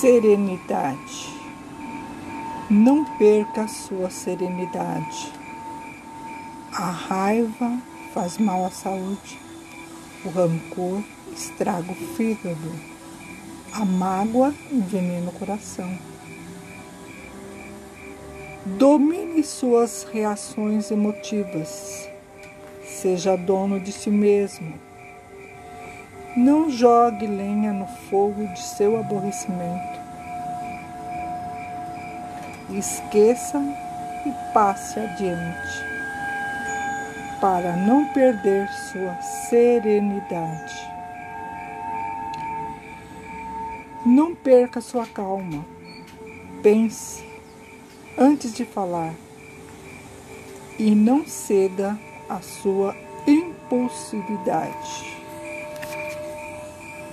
Serenidade. Não perca a sua serenidade. A raiva faz mal à saúde. O rancor estraga o fígado. A mágoa envenena o coração. Domine suas reações emotivas. Seja dono de si mesmo. Não jogue lenha no fogo de seu aborrecimento. Esqueça e passe adiante, para não perder sua serenidade. Não perca sua calma. Pense antes de falar e não ceda à sua impulsividade.